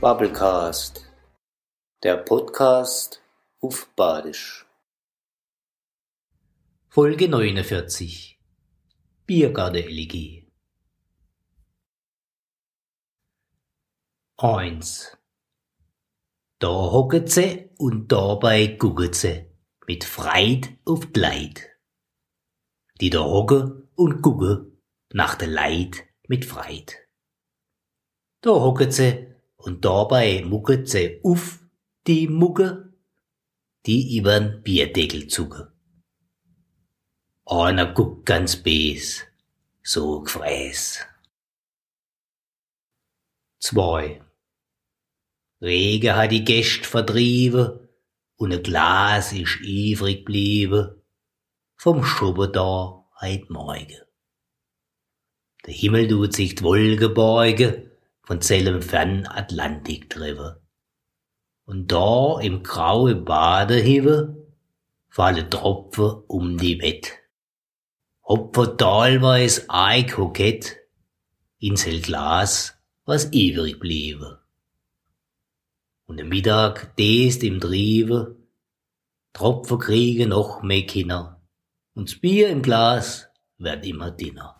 Bubblecast, der Podcast auf Badisch. Folge 49 Biergarten-LG 1 Da hocken sie und dabei gucken sie mit Freud auf die Leid. Die da hocken und gucken nach der Leid mit Freud. Da hocken sie und dabei mucket sie auf die Mucke, die übern Bierdeckel zucke. Einer guckt ganz bes, so gefräß. Zwei. Regen hat die Gäste vertrieben und ein Glas ist ivrig blieben vom Schuppen da heut Morgen. Der Himmel tut sich die Wolke von zellem fern Atlantik drüber. Und da im graue Badehive fallen Tropfen um die Wett. Hopfer talweis ei kokett ins hell Glas, was übrig bliebe. Und am Mittag dest im Triebe, Tropfen kriegen noch mehr Kinder, und das Bier im Glas wird immer dünner.